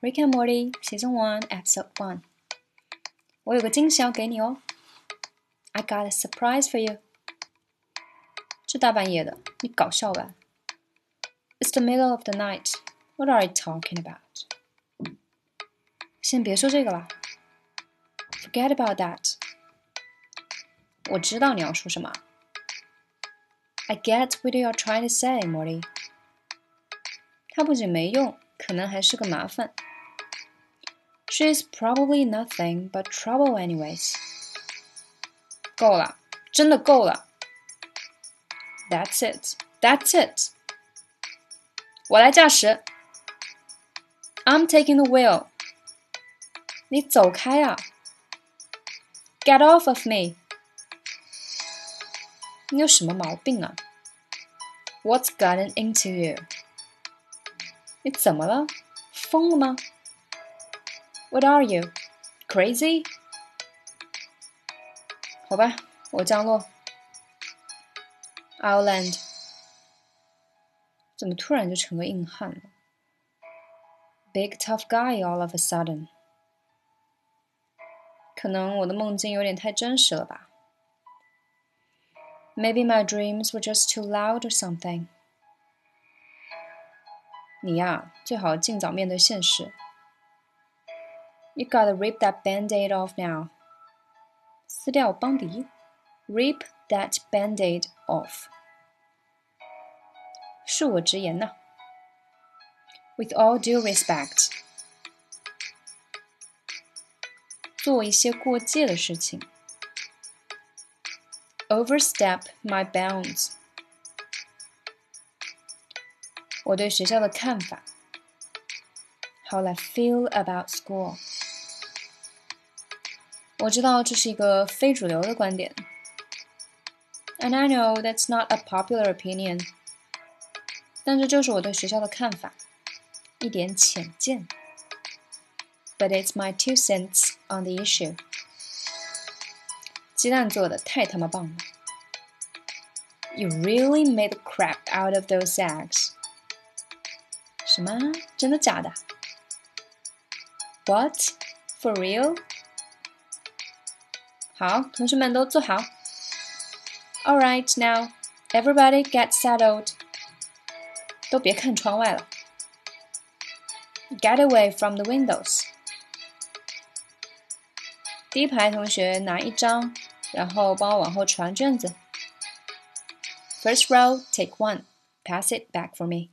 Rick and Morty Season One Episode One。我有个惊喜要给你哦。I got a surprise for you。这大半夜的，你搞笑吧？It's the middle of the night. What are you talking about？先别说这个了。Forget about that。我知道你要说什么。I get what you're trying to say, Morty。它不仅没用， 可能还是个麻烦。She's probably nothing but trouble anyways. 够了，真的够了。That's it. That's it. 我来驾驶。I'm taking the wheel. 你走开啊！Get off of me. 你有什么毛病啊？What's gotten into you? 你怎么了？疯了吗？what are you? Crazy? 好吧，我降落。I'll land。怎么突然就成个硬汉了？Big tough guy all of a sudden。可能我的梦境有点太真实了吧？Maybe my dreams were just too loud or something。 你呀，最好尽早面对现实。you gotta rip that band-aid off now. 撕掉邦迪，rip that band-aid off。恕我直言呐。With all due respect，做一些过界的事情。Overstep my bounds。 我对学校的看法。How I feel about school。我知道这是一个非主流的观点，and I know that's not a popular opinion。但这就是我对学校的看法，一点浅见。But it's my two cents on the issue。鸡蛋做的太他妈棒了！You really made the crap out of those eggs。 什么？真的假的？What? For real? 好，同学们都坐好。All right, now everybody get settled. 都别看窗外了。Get away from the windows. 第一排同学拿一张，然后帮我往后传卷子。First row, take one. Pass it back for me.